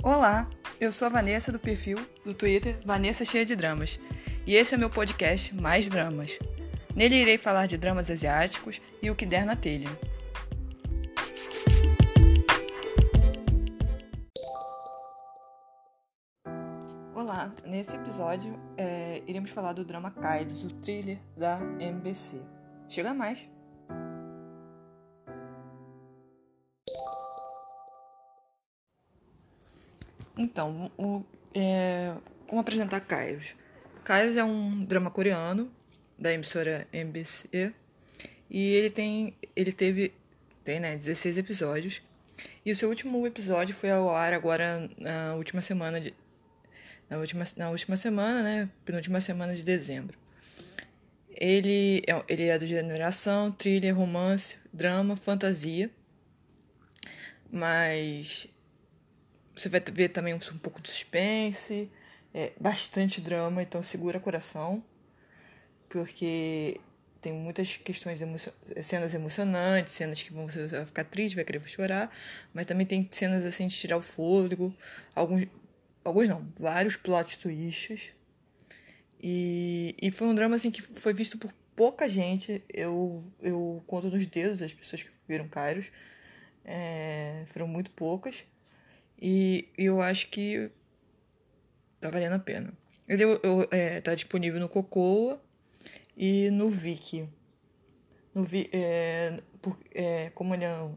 Olá, eu sou a Vanessa do perfil do Twitter Vanessa Cheia de Dramas e esse é meu podcast Mais Dramas. Nele irei falar de dramas asiáticos e o que der na telha. Olá, nesse episódio é, iremos falar do drama Kaidos, o thriller da MBC. Chega mais! Então, o, é, como apresentar Kairos? Kairos é um drama coreano da emissora MBC e ele tem, ele teve, tem, né, 16 episódios. E o seu último episódio foi ao ar agora na última semana de na última, na última semana, né, penúltima semana de dezembro. Ele é, ele é do gênero ação, thriller, romance, drama, fantasia. Mas você vai ver também um, um pouco de suspense, é, bastante drama, então segura coração, porque tem muitas questões, emo cenas emocionantes, cenas que você vai ficar triste, vai querer chorar, mas também tem cenas assim de tirar o fôlego, alguns, alguns não, vários plot twists. E, e foi um drama assim que foi visto por pouca gente. Eu, eu conto nos dedos as pessoas que viram Kairos. É, foram muito poucas. E eu acho que tá valendo a pena. Ele eu, eu, é, tá disponível no Cocoa e no Viki. No, é, por, é, como ele é o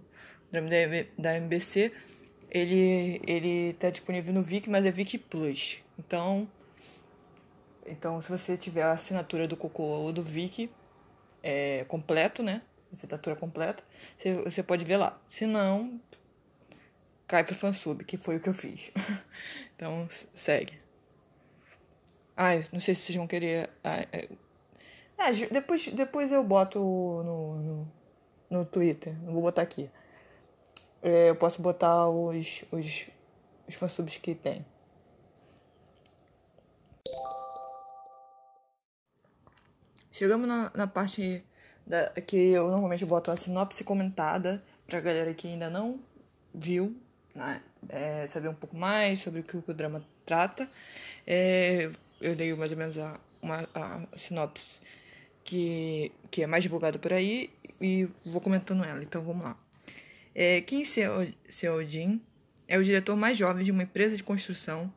drama da, da MBC, ele, ele tá disponível no Viki, mas é Viki Plus. Então, então se você tiver a assinatura do Cocoa ou do Viki é, completo, né? Assinatura completa, você, você pode ver lá. Se não, cai pro fansub, que foi o que eu fiz. então, segue. Ai, não sei se vocês vão querer. É... É, depois, depois eu boto no, no, no Twitter. Não vou botar aqui. É, eu posso botar os, os, os fansubs que tem. Chegamos na, na parte da, que eu normalmente boto a sinopse comentada pra galera que ainda não viu né, é, saber um pouco mais sobre o que o drama trata. É, eu leio mais ou menos a, uma, a sinopse que, que é mais divulgada por aí e vou comentando ela, então vamos lá. É, Kim Seo-jin é o diretor mais jovem de uma empresa de construção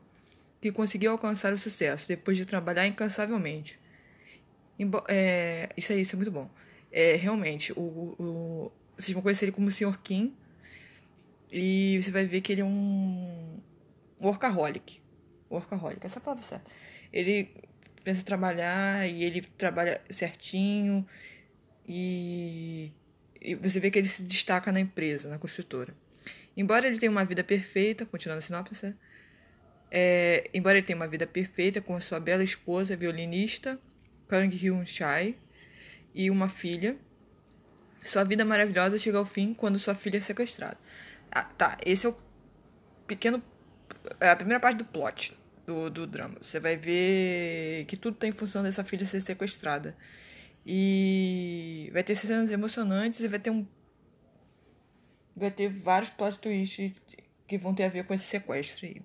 que conseguiu alcançar o sucesso depois de trabalhar incansavelmente. é, isso aí, isso é muito bom. É, realmente, o, o, vocês vão conhecer ele como Sr. Kim, e você vai ver que ele é um workaholic. Workaholic, essa é palavra certa. Ele pensa em trabalhar e ele trabalha certinho e, e você vê que ele se destaca na empresa, na construtora. Embora ele tenha uma vida perfeita, continuando a sinopse, é, embora ele tenha uma vida perfeita com a sua bela esposa, violinista, Kang Hyun Chai, e uma filha, sua vida maravilhosa chega ao fim quando sua filha é sequestrada. Ah, tá, esse é o pequeno. É a primeira parte do plot do, do drama. Você vai ver que tudo tá função dessa filha ser sequestrada. E vai ter cenas emocionantes e vai ter um. Vai ter vários plot twists que vão ter a ver com esse sequestro aí.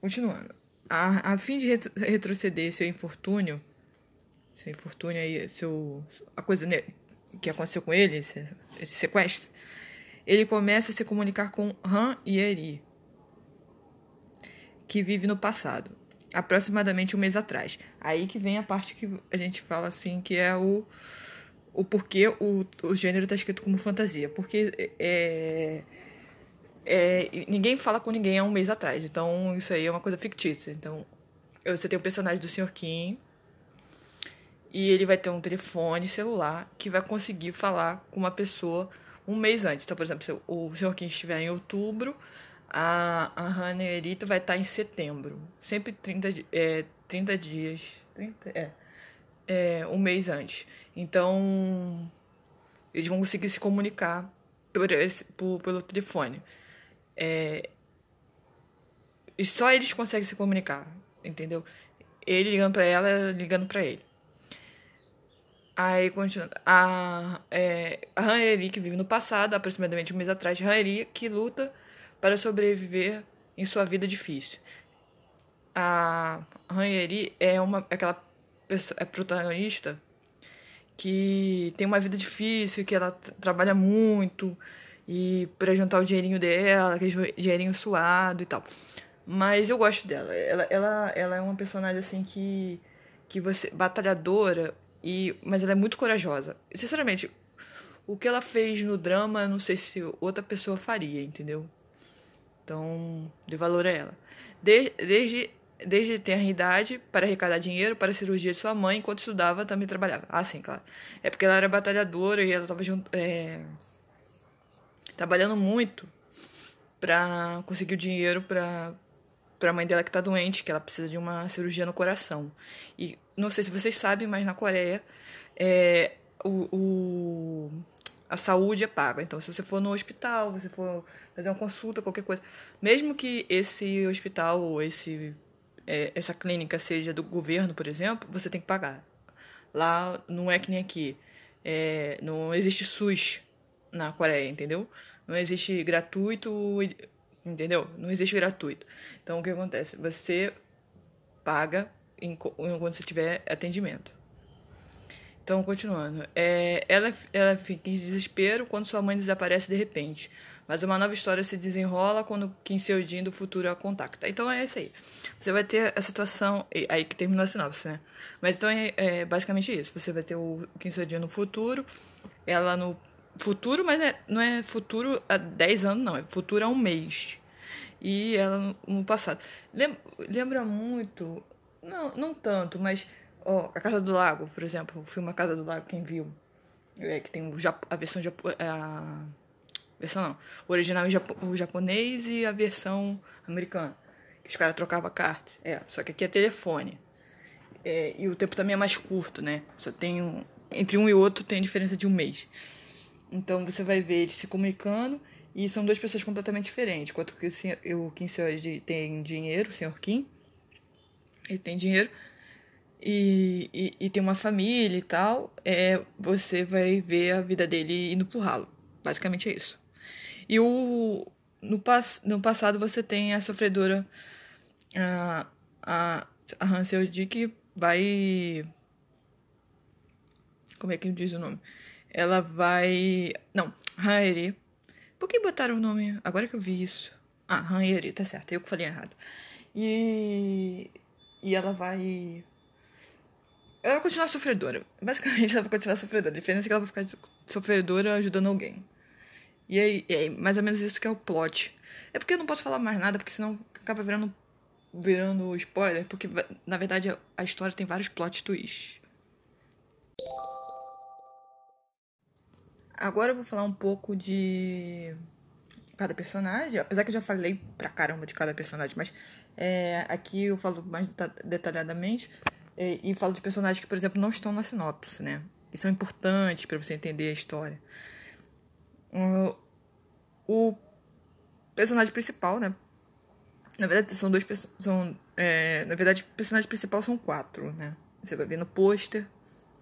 Continuando. A, a fim de retroceder seu infortúnio, seu infortúnio aí, seu, a coisa que aconteceu com ele, esse, esse sequestro, ele começa a se comunicar com Han Yeri, que vive no passado, aproximadamente um mês atrás. Aí que vem a parte que a gente fala assim, que é o, o porquê o, o gênero está escrito como fantasia. Porque é, é, ninguém fala com ninguém há um mês atrás, então isso aí é uma coisa fictícia. Então você tem o personagem do Sr. Kim, e ele vai ter um telefone celular que vai conseguir falar com uma pessoa um mês antes. Então, por exemplo, se o senhor Kim estiver em outubro, a, a Hanerita vai estar em setembro. Sempre 30, é, 30 dias. 30, é, é, um mês antes. Então, eles vão conseguir se comunicar por esse, por, pelo telefone. É, e só eles conseguem se comunicar, entendeu? Ele ligando para ela, ligando para ele. Aí, continuando. A, é, Haneri, que vive no passado, aproximadamente um mês atrás, Haneri, que luta para sobreviver em sua vida difícil. A Ranheri é uma aquela pessoa, é protagonista que tem uma vida difícil, que ela trabalha muito e para juntar o dinheirinho dela, aquele dinheirinho suado e tal. Mas eu gosto dela. Ela, ela, ela é uma personagem assim que que você batalhadora e mas ela é muito corajosa. Sinceramente, o que ela fez no drama, não sei se outra pessoa faria, entendeu? Então, de valor a ela. De, desde desde a idade para arrecadar dinheiro para a cirurgia de sua mãe, enquanto estudava, também trabalhava. Ah, sim, claro. É porque ela era batalhadora e ela estava é, trabalhando muito para conseguir o dinheiro para para a mãe dela que está doente, que ela precisa de uma cirurgia no coração. E não sei se vocês sabem, mas na Coreia é, o, o, a saúde é paga. Então, se você for no hospital, você for fazer uma consulta, qualquer coisa, mesmo que esse hospital ou esse é, essa clínica seja do governo, por exemplo, você tem que pagar. Lá não é que nem aqui. É, não existe SUS na Coreia, entendeu? Não existe gratuito, entendeu? Não existe gratuito. Então o que acontece? Você paga quando você tiver atendimento. Então, continuando. É, ela, ela fica em desespero quando sua mãe desaparece de repente. Mas uma nova história se desenrola quando Kim Seojin do futuro a contacta. Então é isso aí. Você vai ter a situação. Aí que terminou a sinopse, né? Mas então é, é basicamente isso. Você vai ter o Kim Seojin no futuro, ela no futuro, mas é, não é futuro há 10 anos, não. É futuro há um mês. E ela no, passado. Lembra, muito. Não, não tanto, mas. Ó, A Casa do Lago, por exemplo. O filme A Casa do Lago, quem viu? É, que tem a versão. A, Versão não. O original o japonês e a versão americana. Que os caras trocavam cartas. É, só que aqui é telefone. É, e o tempo também é mais curto, né? Só tem um, entre um e outro tem diferença de um mês. Então você vai ver eles se comunicando e são duas pessoas completamente diferentes. Enquanto que o, senhor, o Kim Seoj tem dinheiro, o senhor Kim, ele tem dinheiro e, e, e, tem uma família e tal, é, você vai ver a vida dele indo pro ralo. Basicamente é isso. E o, no, no passado você tem a sofredora, a, a, a Hansel Dick vai. Como é que diz o nome? Ela vai. Não, Haeri. Por que botaram o nome? Agora que eu vi isso. Ah, Haeri, tá certo, eu que falei errado. E. E ela vai. Ela vai continuar sofredora. Basicamente, ela vai continuar sofredora. A diferença é que ela vai ficar sofredora ajudando alguém. E aí, é mais ou menos isso que é o plot. É porque eu não posso falar mais nada, porque senão acaba virando, virando spoiler, porque na verdade a história tem vários plot twists. Agora eu vou falar um pouco de cada personagem, apesar que eu já falei pra caramba de cada personagem, mas é, aqui eu falo mais detalhadamente é, e falo de personagens que, por exemplo, não estão na sinopse, né? E são importantes para você entender a história. O personagem principal, né? Na verdade, são dois são é, Na verdade, o personagem principal são quatro, né? Você vai ver no pôster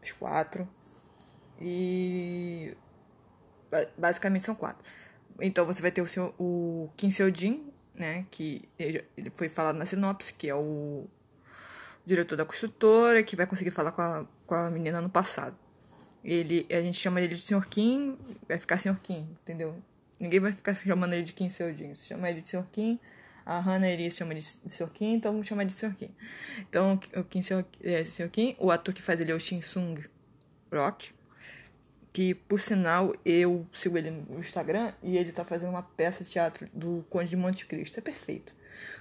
os quatro. E. Basicamente são quatro. Então você vai ter o, seu, o Kim Seo-jin, né? Que ele foi falado na sinopse, que é o diretor da construtora, que vai conseguir falar com a, com a menina no passado. Ele, a gente chama ele de Sr. Kim, vai ficar Sr. Kim, entendeu? Ninguém vai ficar chamando ele de Kim Seojin. Se chama ele de Sr. Kim, a Hannah Eri chama ele de Sr. Kim, então vamos chamar de Sr. Kim. Então, o Kim Sr. É. Kim, o ator que faz ele é o Shin Sung Rock, que, por sinal, eu sigo ele no Instagram e ele tá fazendo uma peça de teatro do Conde de Monte Cristo. É perfeito.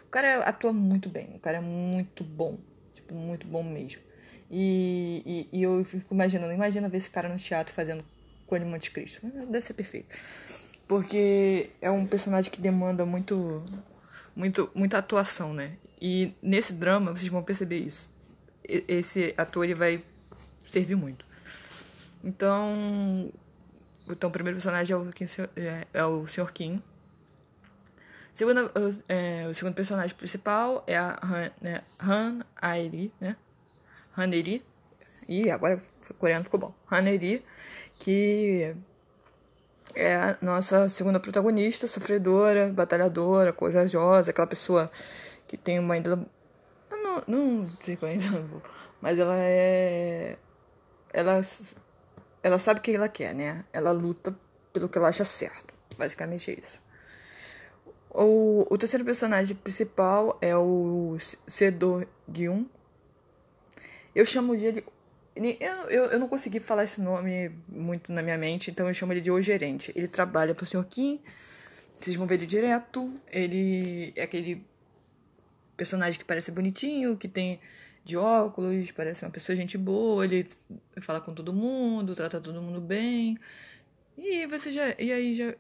O cara atua muito bem, o cara é muito bom. Tipo, muito bom mesmo. E, e, e, eu fico imaginando, imagina ver esse cara no teatro fazendo Conde de Monte Cristo. Deve ser perfeito. Porque é um personagem que demanda muito, muito, muita atuação, né? E nesse drama vocês vão perceber isso. Esse ator ele vai servir muito. Então, então o primeiro personagem é o, é, é o Sr. Kim. Segundo, é, o segundo personagem principal é a Han, né, Han Airi, né? Haneri. E agora o coreano ficou bom. Haneri, que é a nossa segunda protagonista, sofredora, batalhadora, corajosa, aquela pessoa que tem uma índole. Não, não sei qual é mas ela é. Ela, ela sabe o que ela quer, né? Ela luta pelo que ela acha certo. Basicamente é isso. O, o terceiro personagem principal é o Sedo Gyun. Eu chamo ele eu, eu, eu não consegui falar esse nome muito na minha mente, então eu chamo ele de O Gerente. Ele trabalha pro Sr. Kim, vocês vão ver ele direto. Ele é aquele personagem que parece bonitinho, que tem de óculos, parece uma pessoa gente boa, ele fala com todo mundo, trata todo mundo bem. E você já. E aí já.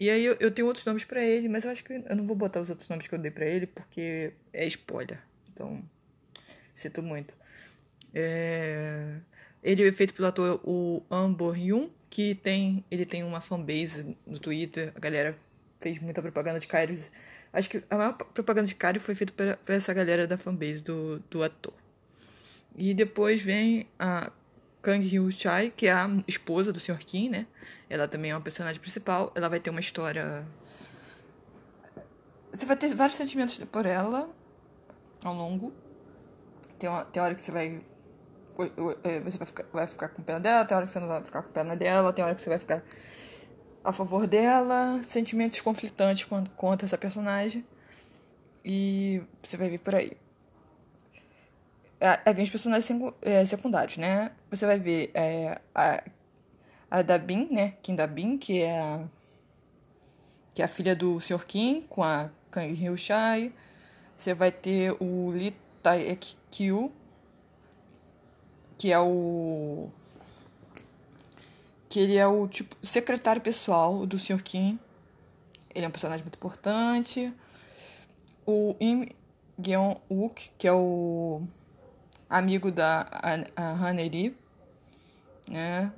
E aí eu, eu tenho outros nomes para ele, mas eu acho que eu não vou botar os outros nomes que eu dei para ele porque é spoiler. Então, sinto muito. É... Ele é feito pelo ator o An Bo-hyun, que tem, ele tem uma fanbase no Twitter. A galera fez muita propaganda de Kairos. Acho que a maior propaganda de Kairos foi feita por, por essa galera da fanbase do, do ator. E depois vem a Kang Hyo Chai, que é a esposa do Sr. Kim, né? Ela também é uma personagem principal. Ela vai ter uma história. Você vai ter vários sentimentos por ela ao longo. Tem, uma, tem hora que você vai é, você vai ficar, vai ficar com pena dela, tem hora que você não vai ficar com pena dela, tem hora que você vai ficar a favor dela, sentimentos conflitantes contra essa personagem. E você vai ver por aí. Aí vem os personagens é, secundários, né? Você vai ver é, a, a Dabin, né? Kim Dabin, que é a, que é a filha do Sr. Kim, com a Kang Hyo Shai. Você vai ter o Lee Taek Kyu, que é o que ele é o tipo secretário pessoal do Sr. Kim. Ele é um personagem muito importante. O Im Gyeon Wook, que é o amigo da Haneri, né?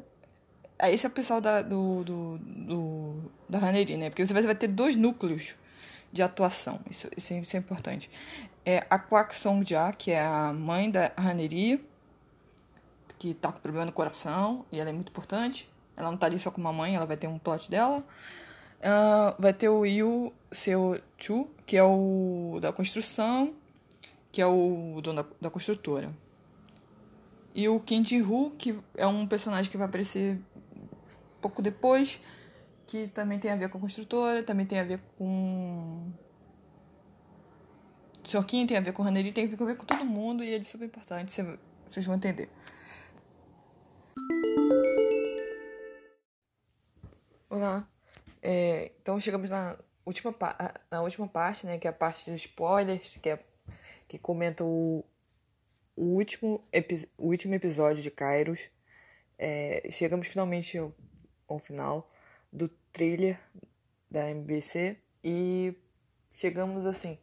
Esse é o pessoal da, do, do, do, da Haneri, né? Porque você vai, ter dois núcleos de atuação. Isso, isso, é, isso é importante. É a Kwak Song Ja, que é a mãe da Haneri, que tá com problema no coração e ela é muito importante. Ela não tá ali só com uma mãe, ela vai ter um plot dela. Uh, vai ter o Yu Seo Chu, que é o da construção, que é o dono da, da construtora. E o Kim Ji-hoo, que é um personagem que vai aparecer pouco depois, que também tem a ver com a construtora, também tem a ver com o Sr. Kim, tem a ver com o Haneri, tem a ver com todo mundo e ele é super importante, vocês vão entender. Olá. É, então chegamos na última, na última parte, né? Que é a parte dos spoilers, que, é, que comenta o, o, último, o último episódio de Kairos. É, chegamos finalmente ao, ao final do trailer da MBC e chegamos assim.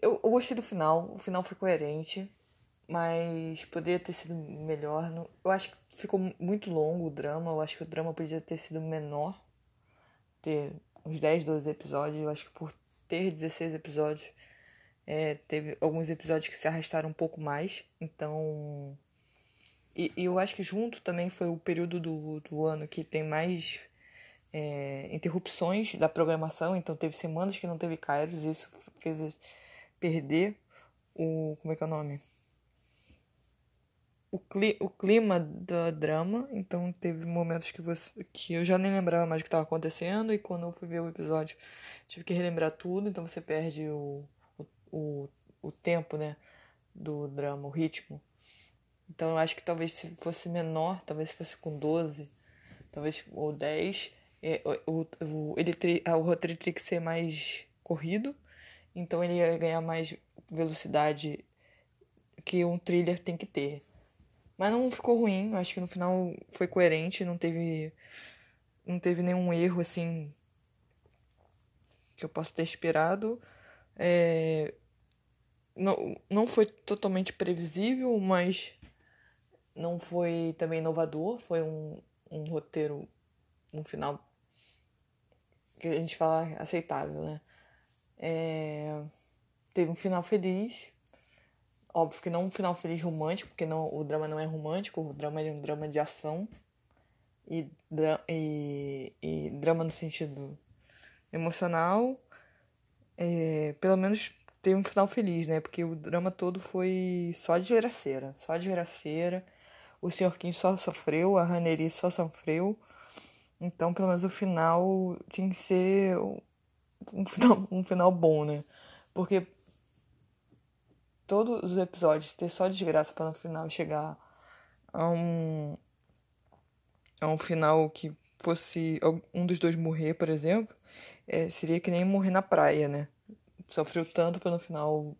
Eu, eu gostei do final, o final foi coerente mas poderia ter sido melhor. Eu acho que ficou muito longo o drama. Eu acho que o drama podia ter sido menor, ter uns 10, 12 episódios. Eu acho que por ter 16 episódios, é, teve alguns episódios que se arrastaram um pouco mais. Então. E, e eu acho que junto também foi o período do, do ano que tem mais é, interrupções da programação. Então teve semanas que não teve Kairos. E isso fez perder o. Como é que é o nome? O, cli o clima do drama. Então teve momentos que você que eu já nem lembrava mais o que estava acontecendo. E quando eu fui ver o episódio, tive que relembrar tudo. Então você perde o, o, o, tempo, né? Do drama, o ritmo. Então eu acho que talvez se fosse menor, talvez se fosse com 12, talvez ou 10, é, o, o, ele ter, o roteiro teria que ser mais corrido, então ele ia ganhar mais velocidade que um thriller tem que ter. Mas não ficou ruim, acho que no final foi coerente, não teve não teve nenhum erro assim que eu possa ter esperado. É, não, não foi totalmente previsível, mas não foi também inovador, foi um, um roteiro, um final que a gente fala aceitável, né? É, teve um final feliz, Óbvio que não um final feliz romântico, porque não, o drama não é romântico, o drama é um drama de ação. e, e, e drama no sentido emocional, é, pelo menos teve um final feliz, né? Porque o drama todo foi só de graceira, só de graceira. O Sr. Kim só sofreu, a Raneri só sofreu. Então, pelo menos o final tinha que ser um final, um final bom, né? Porque todos os episódios ter só desgraça para no final chegar a um a um final que fosse um dos dois morrer, por exemplo, é, seria que nem morrer na praia, né? Sofreu tanto para no final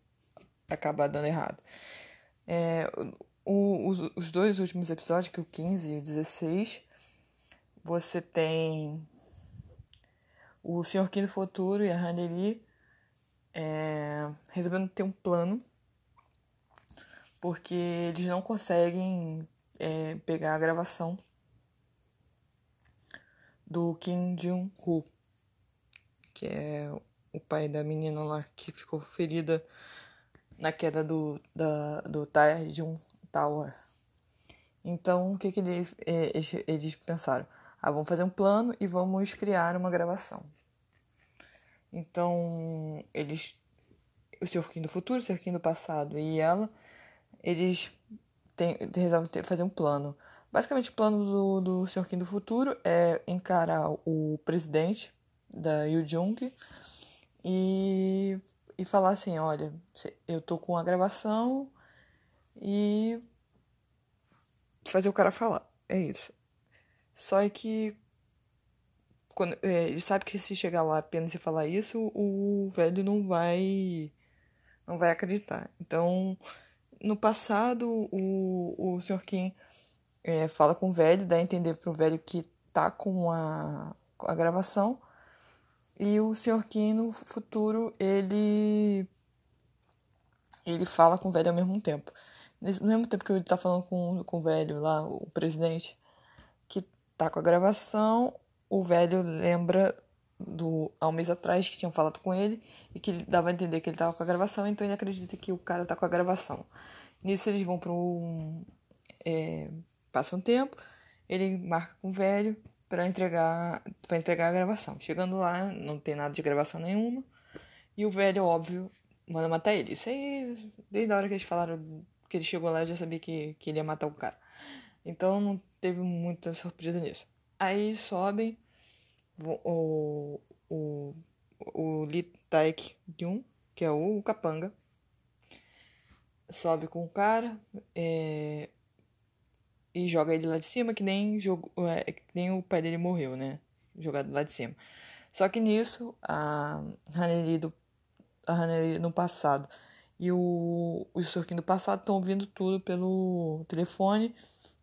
acabar dando errado. É, o, os, os dois últimos episódios, que é o 15 e o 16, você tem o Sr. Kim do Futuro e a Haneri é, resolvendo ter um plano porque eles não conseguem é, pegar a gravação do Kim Jong-ho, que é o pai da menina lá que ficou ferida na queda do, da, do Taejung Tower. Então, o que, que eles, é, eles, eles pensaram? Ah, vamos fazer um plano e vamos criar uma gravação. Então, eles, o Sr. Kim do futuro, o Sr. Kim do passado e ela, eles tem, resolvem ter, fazer um plano. Basicamente, o plano do, do Sr. Kim do futuro é encarar o presidente da Yu Jung e, e falar assim, olha, eu tô com a gravação e fazer o cara falar. É isso. Só que quando, é, ele sabe que se chegar lá apenas e falar isso, o velho não vai não vai acreditar. Então, no passado, o, o Sr. Kim é, fala com o velho, dá a entender pro velho que tá com a, a gravação. E o Sr. Kim, no futuro, ele ele fala com o velho ao mesmo tempo. No mesmo tempo que ele tá falando com, com o velho lá, o presidente, que tá com a gravação, o velho lembra do há um mês atrás que tinham falado com ele e que ele dava a entender que ele tava com a gravação, então ele acredita que o cara tá com a gravação. Nisso eles vão para um. É, passa um tempo, ele marca com o velho para entregar para entregar a gravação. Chegando lá, não tem nada de gravação nenhuma. E o velho, óbvio, manda matar ele. Isso aí, desde a hora que eles falaram que ele chegou lá, eu já sabia que, que ele ia matar o cara. Então não teve muita surpresa nisso. Aí sobem o, o, o Lee Taek Jun, que é o capanga, sobe com o cara é, e joga ele lá de cima, que nem, jogo, é, que nem o pai dele morreu, né? Jogado lá de cima. Só que nisso, a Haneli, do, a Haneli no passado e o, o Sorkin do passado estão ouvindo tudo pelo telefone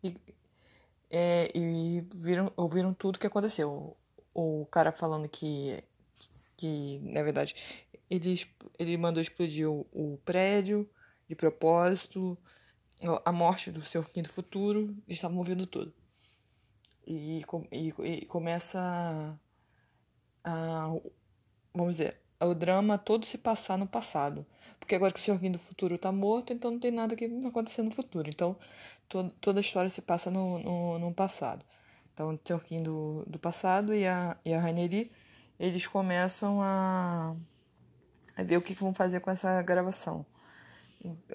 e, é, e viram, ouviram tudo que aconteceu. O, cara falando que, que na verdade, ele, ele mandou explodir o, o prédio de propósito, a morte do seu quinto futuro, eles estavam ouvindo tudo. E, e, e começa a, a, vamos dizer, o drama todo se passar no passado. Porque agora que o Sr. Kim do futuro está morto, então não tem nada que acontecer no futuro. Então to, toda a história se passa no, no, no passado. Então o. Kim do, do passado e a, e a Raineri, eles começam a, a ver o que, que vão fazer com essa gravação.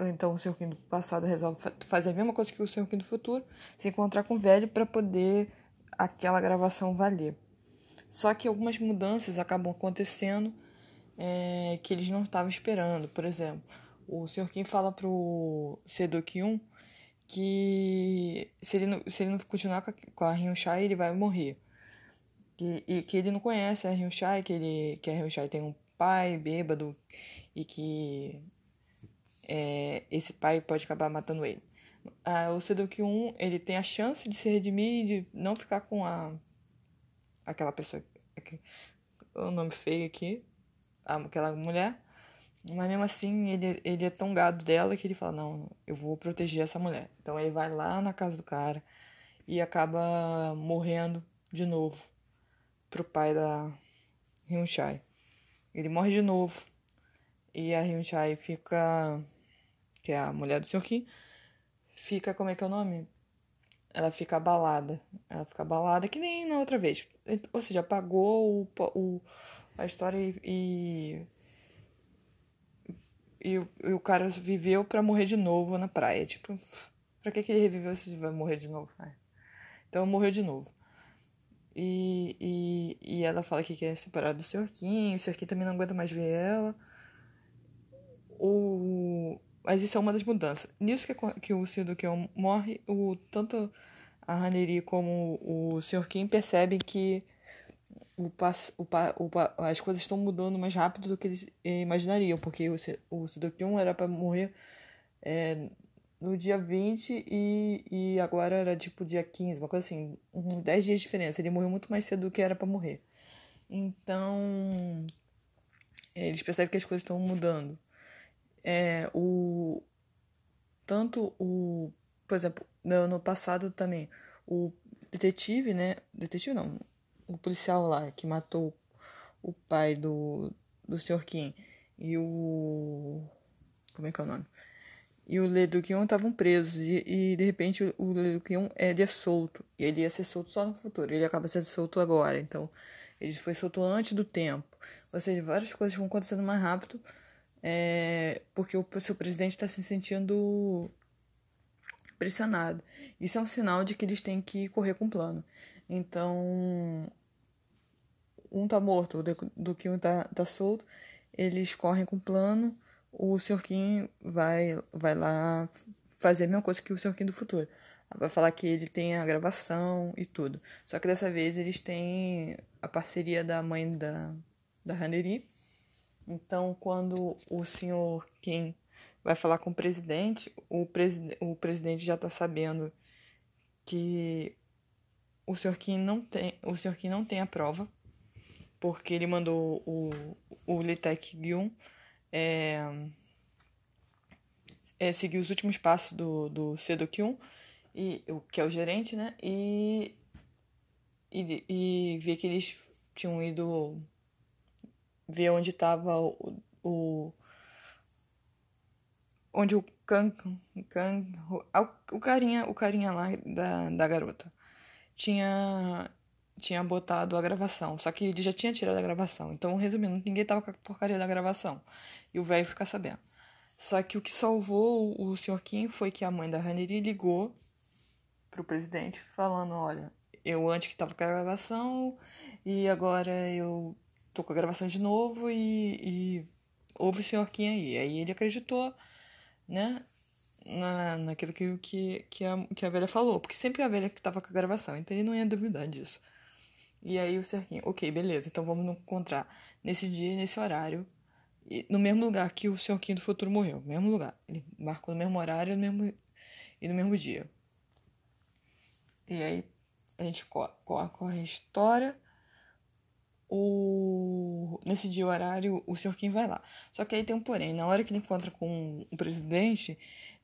Então o. Kim do passado resolve fazer a mesma coisa que o. Kim do futuro, se encontrar com o velho para poder aquela gravação valer. Só que algumas mudanças acabam acontecendo é, que eles não estavam esperando. Por exemplo, o Sr. Kim fala pro Sedok 1 que se ele não, se ele não continuar com a, com a ele vai morrer. E, e, que ele não conhece a Ryun Shai, que, ele, que a Ryun Shai tem um pai bêbado e que é, esse pai pode acabar matando ele. Ah, o Seduc 1, ele tem a chance de se redimir e de não ficar com a aquela pessoa, o nome feio aqui, aquela mulher, mas mesmo assim ele, ele é tão gado dela que ele fala, não, eu vou proteger essa mulher. Então ele vai lá na casa do cara e acaba morrendo de novo pro pai da Hyun Chai. Ele morre de novo e a Hyun Chai fica que é a mulher do Sr. Kim, fica, como é que é o nome? ela fica abalada. Ela fica abalada que nem na outra vez. Ou seja, apagou o, o, a história e. E, e, e o cara viveu para morrer de novo na praia. Tipo, pra que, que ele reviveu se vai morrer de novo? Então morreu de novo. E, e, e ela fala que quer separar do Sr. Kim. O Sr. Kim também não aguenta mais ver ela. O, mas isso é uma das mudanças. Nisso que, que o Sr. Kim morre, o, tanto a Haneri como o Sr. Kim percebem que o, o, o, as coisas estão mudando mais rápido do que eles imaginariam, porque o, o Sidokyun era para morrer é, no dia 20 e, e agora era tipo dia 15, uma coisa assim, um, 10 dias de diferença. Ele morreu muito mais cedo do que era para morrer. Então, eles percebem que as coisas estão mudando. É, o, tanto o, por exemplo, no, no passado também, o detetive, né? Detetive não, o policial lá que matou o pai do, do Sr. Kim e o. Como é que é o nome? e o Leduquion estavam presos e, e, de repente o, o Leduquion ele é solto e ele ia ser solto só no futuro ele acaba sendo solto agora então ele foi solto antes do tempo ou seja várias coisas vão acontecendo mais rápido é, porque o seu presidente está se sentindo pressionado isso é um sinal de que eles têm que correr com o plano então um tá morto do que um tá, tá solto eles correm com o plano o Sr. Kim vai, vai lá fazer a mesma coisa que o Sr. Kim do futuro. Vai falar que ele tem a gravação e tudo. Só que dessa vez eles têm a parceria da mãe da, da Haneri. Então, quando o Sr. Kim vai falar com o presidente, o, preside o presidente já está sabendo que o Sr. Kim não tem, o. Kim não tem a prova, porque ele mandou o, o Lee Taek-gyun é, é seguir os últimos passos do, do Sedokyun, e, o, que é o gerente, né? E, e, e ver que eles tinham ido ver onde estava o, o onde o Kang, Kang o, o carinha o carinha lá da, da garota tinha tinha botado a gravação, só que ele já tinha tirado a gravação. Então, resumindo, ninguém tava com a porcaria da gravação. E o velho fica sabendo. Só que o que salvou o Sr. Kim foi que a mãe da Haneri ligou pro presidente falando, olha, eu antes que tava com a gravação e agora eu tô com a gravação de novo e, e houve o Sr. Kim aí. Aí ele acreditou, né? Na, naquilo que, que, que, a, que a velha falou, porque sempre a velha que tava com a gravação, então ele não ia duvidar disso. E aí o cerquinho, ok, beleza, então vamos nos encontrar nesse dia, nesse horário, e no mesmo lugar que o cerquinho do futuro morreu, mesmo lugar. Ele marcou no mesmo horário no mesmo, e no mesmo dia. E aí a gente corre, a história. O... Nesse dia horário, o. Kim vai lá. Só que aí tem um porém. Na hora que ele encontra com o presidente,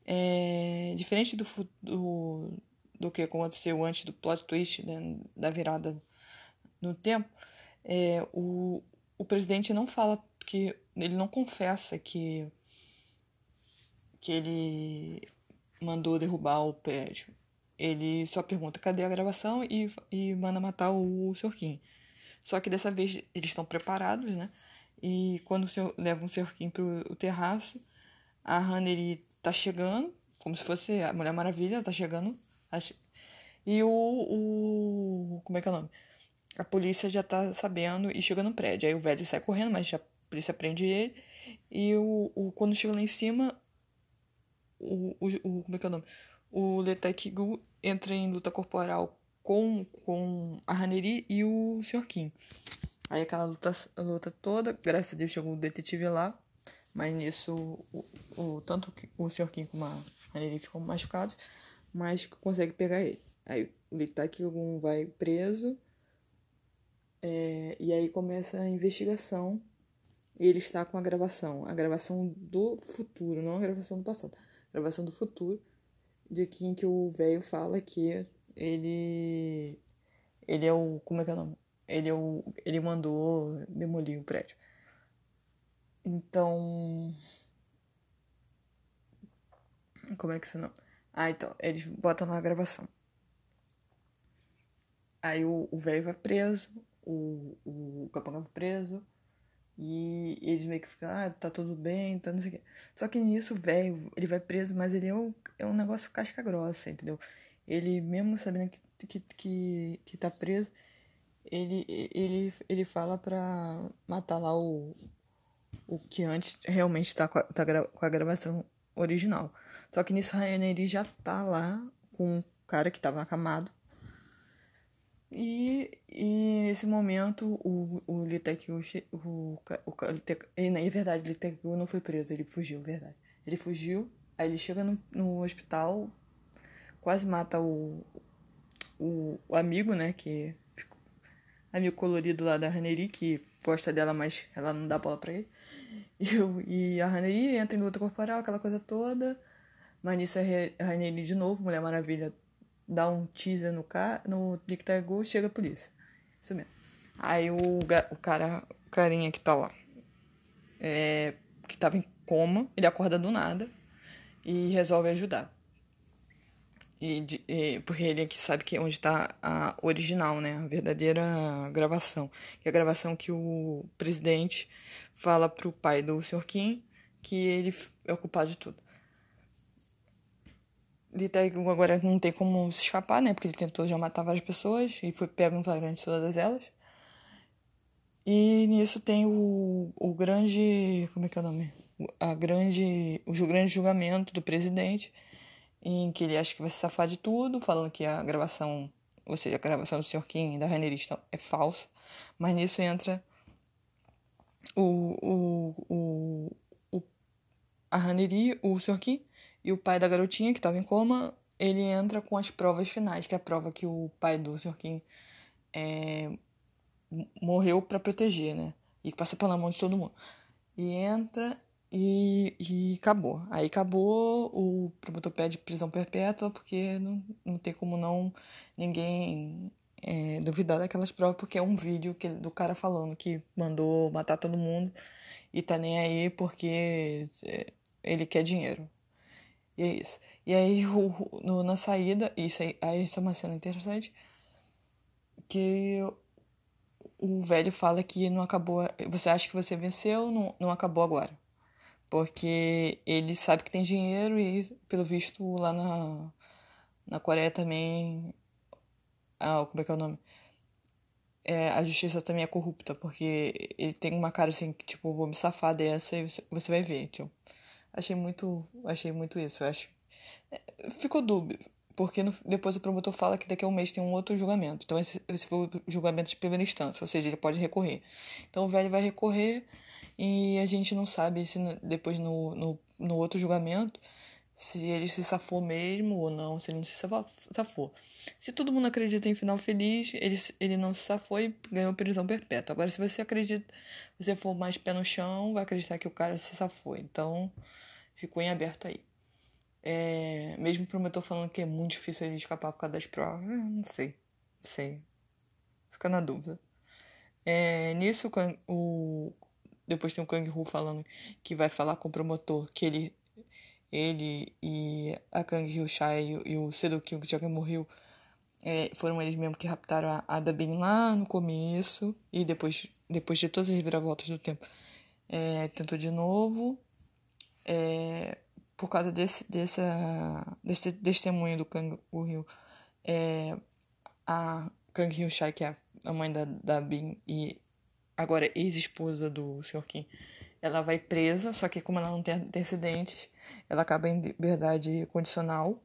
é... diferente do, do, do que aconteceu antes do plot twist, né, da virada no tempo, é, o, o presidente não fala que. Ele não confessa que. que ele mandou derrubar o prédio. Ele só pergunta cadê a gravação e, e manda matar o, o Sr. Kim. Só que dessa vez eles estão preparados, né? E quando o senhor, leva o Sr. Kim pro o terraço, a Hannah tá chegando, como se fosse a Mulher Maravilha, tá chegando. E o, o. Como é que é o nome? A polícia já tá sabendo e chega no prédio. Aí o velho sai correndo, mas já, a polícia prende ele. E o, o, quando chega lá em cima, o, o, o como é que é o nome? O Letakigu entra em luta corporal com, com a Haneri e o Sr. Kim. Aí aquela luta, luta toda, graças a Deus chegou o detetive lá, mas nisso o, o, tanto o Sr. Kim como a Haneri ficam machucados, mas consegue pegar ele. Aí o Letakigu vai preso é, e aí começa a investigação. E ele está com a gravação. A gravação do futuro, não a gravação do passado. A gravação do futuro. De que, em que o velho fala que ele. Ele é o. Como é que é o nome? Ele é o. Ele mandou demolir o prédio. Então. Como é que é o nome? Ah, então. Eles botam lá a gravação. Aí o velho vai preso, o, o capanga preso, e eles meio que ficam, ah, tá tudo bem, tá não sei o quê. Só que nisso o velho, ele vai preso, mas ele é um, é um negócio casca grossa, entendeu? Ele, mesmo sabendo que, que, que, que tá preso, ele, ele, ele fala pra matar lá o, o que antes realmente tá com a, tá com a gravação original. Só que nisso Raineri já tá lá com um cara que tava acamado. E, e nesse momento o, o Litekyu, o, o, o na verdade, o Litekyu não foi preso, ele fugiu, verdade. Ele fugiu, aí ele chega no, no hospital, quase mata o, o, o amigo, né, que amigo colorido lá da Haneri, que gosta dela, mas ela não dá bola pra ele. E, e a Haneri entra em luta corporal, aquela coisa toda. Mas nisso a Haneri de novo, Mulher Maravilha, dá um teaser no, cara, no Tic-Tac-Go, chega a polícia. Isso mesmo. Aí o, o cara, o carinha que tá lá, é, que tava em coma, ele acorda do nada e resolve ajudar. E, e, porque ele aqui sabe que é onde está a original, né? A verdadeira gravação. Que é a gravação que o presidente fala pro pai do Sr. Kim que ele é o culpado de tudo. Ele tá, agora não tem como se escapar, né? Porque ele tentou já matar várias pessoas e foi pego em flagrante todas elas. E nisso tem o, o grande. Como é que é o nome? A grande, o grande julgamento do presidente em que ele acha que vai se safar de tudo, falando que a gravação, ou seja, a gravação do Sr. Kim e da Rainerista é falsa, mas nisso entra o, o, o, o a Raneri, o Sr. Kim e o pai da garotinha que estava em coma, ele entra com as provas finais, que é a prova que o pai do Sr. Kim é, morreu para proteger, né? E passa pela mão de todo mundo. E entra e, e acabou. Aí acabou, o promotor pede prisão perpétua, porque não, não tem como não ninguém é, duvidar daquelas provas, porque é um vídeo que, do cara falando que mandou matar todo mundo e tá nem aí porque é, ele quer dinheiro. E é isso. E aí, o, no, na saída, isso aí, aí, isso é uma cena interessante, que o velho fala que não acabou. Você acha que você venceu, não, não acabou agora. Porque ele sabe que tem dinheiro e, pelo visto, lá na, na Coreia também. Ah, como é que é o nome? É, a justiça também é corrupta, porque ele tem uma cara assim, que, tipo, vou me safar dessa e você vai ver, tipo. Achei muito, achei muito isso, eu acho. É, ficou dúbio, porque no, depois o promotor fala que daqui a um mês tem um outro julgamento. Então esse, esse foi o julgamento de primeira instância, ou seja, ele pode recorrer. Então o velho vai recorrer e a gente não sabe se depois no, no, no outro julgamento se ele se safou mesmo ou não, se ele não se safou. Se todo mundo acredita em final feliz, ele, ele não se safou e ganhou prisão perpétua. Agora, se você acredita, você for mais pé no chão, vai acreditar que o cara se safou. Então, ficou em aberto aí. É, mesmo o promotor falando que é muito difícil ele escapar por causa das provas, não sei, não sei. Fica na dúvida. É, nisso, o, depois tem o Kang Hu falando que vai falar com o promotor que ele ele e a Kang Hyo Shai e, e o Sedo Kyung que já morreu é, foram eles mesmo que raptaram a Ada Bin lá no começo e depois depois de todas as reviravoltas do tempo é, tentou de novo é, por causa desse dessa desse testemunho do Kang Hyo é, a Kang Hyo Shai que é a mãe da, da Bin e agora ex-esposa do Sr. Kim, ela vai presa, só que como ela não tem antecedentes, ela acaba em liberdade condicional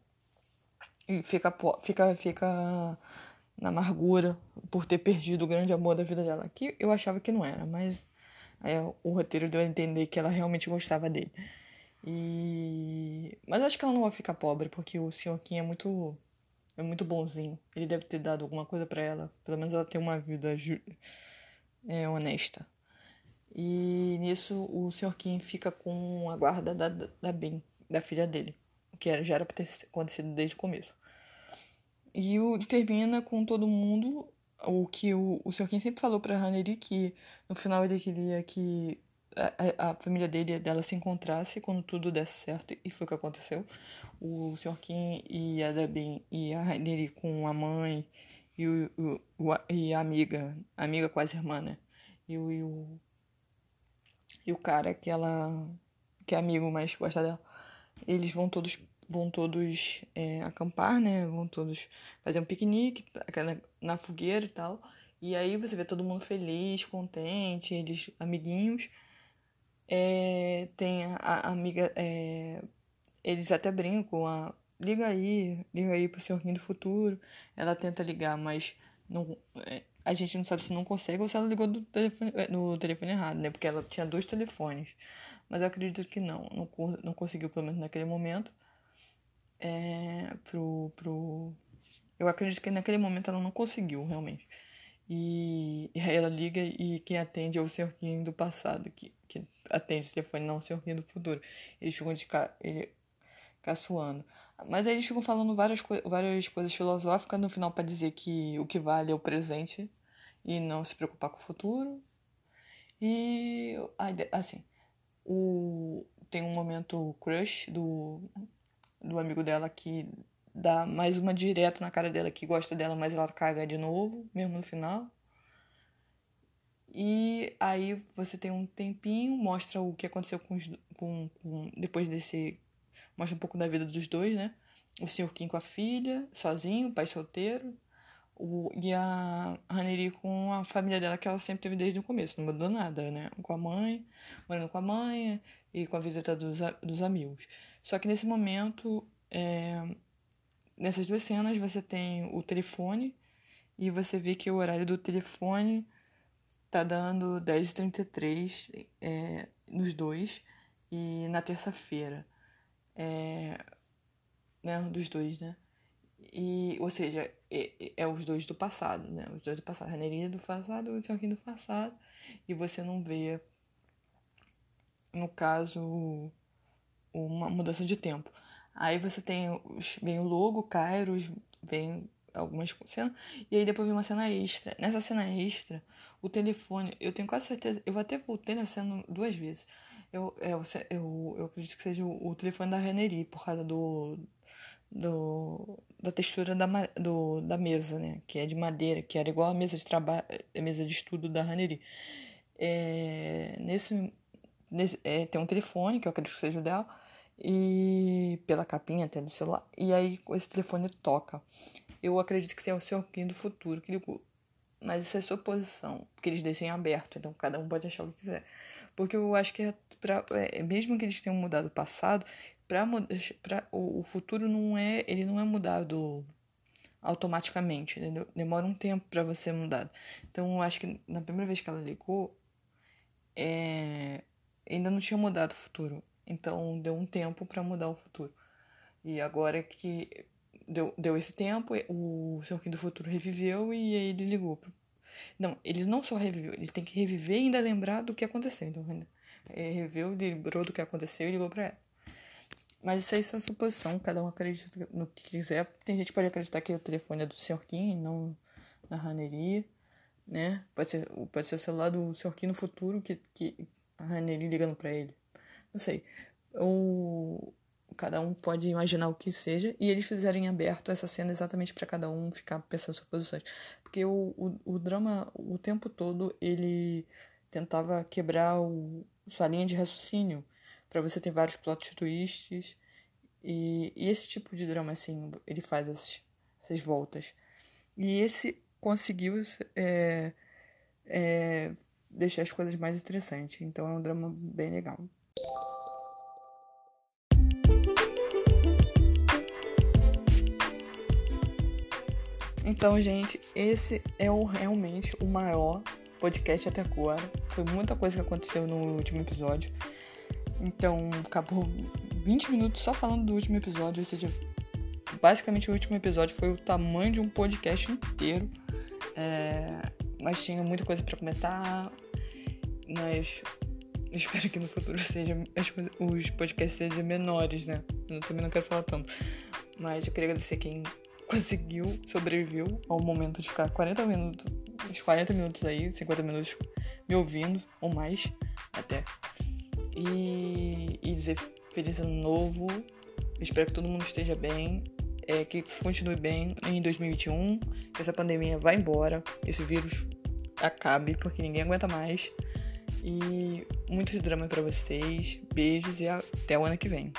e fica, fica, fica na amargura por ter perdido o grande amor da vida dela. Que eu achava que não era, mas é, o roteiro deu a entender que ela realmente gostava dele. E... Mas acho que ela não vai ficar pobre, porque o Sr. Kim é muito, é muito bonzinho. Ele deve ter dado alguma coisa para ela. Pelo menos ela tem uma vida ju é, honesta. E nisso o Sr. Kim fica com a guarda da, da Ben, da filha dele, que já era pra ter acontecido desde o começo. E o, termina com todo mundo, o que o, o Sr. Kim sempre falou pra Haneri que no final ele queria que a, a, família dele dela se encontrasse quando tudo desse certo, e foi o que aconteceu. O Sr. Kim e a Dabin e a Haneri com a mãe e, o, o, e a amiga, amiga quase irmã, né? E o, e o, e o cara que ela, que é amigo, mas gosta dela, eles vão todos vão todos é, acampar, né? Vão todos fazer um piquenique na, na fogueira e tal. E aí você vê todo mundo feliz, contente, eles amiguinhos. É, tem a, a amiga. É, eles até brincam, a, liga aí, liga aí pro senhorzinho do futuro. Ela tenta ligar, mas não, é, a gente não sabe se não consegue ou se ela ligou do telefone, é, telefone errado, né? Porque ela tinha dois telefones. Mas eu acredito que não, não, não conseguiu, pelo menos naquele momento. É, pro, pro... Eu acredito que naquele momento ela não conseguiu, realmente. E, e aí ela liga e quem atende é o senhorzinho do passado, que, que atende o telefone, não o senhorzinho do futuro. Eles ficam de ca... ele caçoando. Mas aí eles ficam falando várias, várias coisas filosóficas no final para dizer que o que vale é o presente e não se preocupar com o futuro. E assim, o tem um momento crush do do amigo dela que dá mais uma direta na cara dela que gosta dela, mas ela caga de novo, mesmo no final. E aí você tem um tempinho, mostra o que aconteceu com, os, com, com depois desse. Mostra um pouco da vida dos dois, né? O Sr. Kim com a filha, sozinho, pai solteiro. O, e a Haneri com a família dela que ela sempre teve desde o começo, não mudou nada, né? Com a mãe, morando com a mãe e com a visita dos, dos amigos. Só que nesse momento, é, nessas duas cenas, você tem o telefone e você vê que o horário do telefone tá dando 10h33 é, nos dois e na terça-feira. É, né, dos dois, né? E, ou seja, é, é, os dois do passado, né? Os dois do passado. A Reneria do passado e o Joaquim do passado. E você não vê, no caso, uma mudança de tempo. Aí você tem os, vem o logo, Kairos, vem algumas cenas, e aí depois vem uma cena extra. Nessa cena extra, o telefone, eu tenho quase certeza, eu até voltei na cena duas vezes. Eu, eu, eu, eu acredito que seja o, o telefone da Reneri, por causa do, do da textura da, do, da mesa, né? Que é de madeira, que era igual a mesa de trabalho, a mesa de estudo da Reneri. É, nesse, nesse é, tem um telefone, que eu acredito que seja o dela, e pela capinha até do celular. E aí esse telefone toca. Eu acredito que seja o seu do futuro que ligou. Mas isso é suposição, porque eles deixam aberto, então cada um pode achar o que quiser. Porque eu acho que é pra, é, mesmo que eles tenham mudado o passado, para o, o futuro não é, ele não é mudado automaticamente, entendeu? Demora um tempo para você mudar. Então eu acho que na primeira vez que ela ligou, é, ainda não tinha mudado o futuro. Então deu um tempo para mudar o futuro. E agora que deu, deu esse tempo, o seu do futuro reviveu e aí ele ligou. Pro... Não, ele não só reviveu, ele tem que reviver e ainda lembrar do que aconteceu. Então, é, reviveu, lembrou do que aconteceu e ligou para ela. Mas isso aí é suposição, cada um acredita no que quiser. Tem gente que pode acreditar que o telefone é do Sr. Kim, não na raneria, né? Pode ser, pode ser o celular do Sr. Kim no futuro que, que a raneria ligando para ele. Não sei. Ou cada um pode imaginar o que seja e eles fizerem aberto essa cena exatamente para cada um ficar pensando suas posições. Porque o, o, o drama, o tempo todo, ele tentava quebrar o, sua linha de raciocínio para você ter vários plot twists. E, e, esse tipo de drama, assim, ele faz essas, essas voltas. E esse conseguiu é, é, deixar as coisas mais interessantes. Então é um drama bem legal. Então, gente, esse é o, realmente o maior podcast até agora. Foi muita coisa que aconteceu no último episódio. Então, acabou 20 minutos só falando do último episódio, ou seja, basicamente o último episódio foi o tamanho de um podcast inteiro. É, mas tinha muita coisa para comentar. Mas espero que no futuro seja, os podcasts sejam menores, né? Eu também não quero falar tanto. Mas eu queria agradecer quem conseguiu, sobreviveu ao momento de ficar 40 minutos, uns 40 minutos aí, 50 minutos me ouvindo, ou mais, até. E, e dizer feliz ano novo. espero que todo mundo esteja bem. é, que continue bem em 2021, que essa pandemia vá embora, esse vírus acabe, porque ninguém aguenta mais. E muitos dramas para vocês. Beijos e até o ano que vem.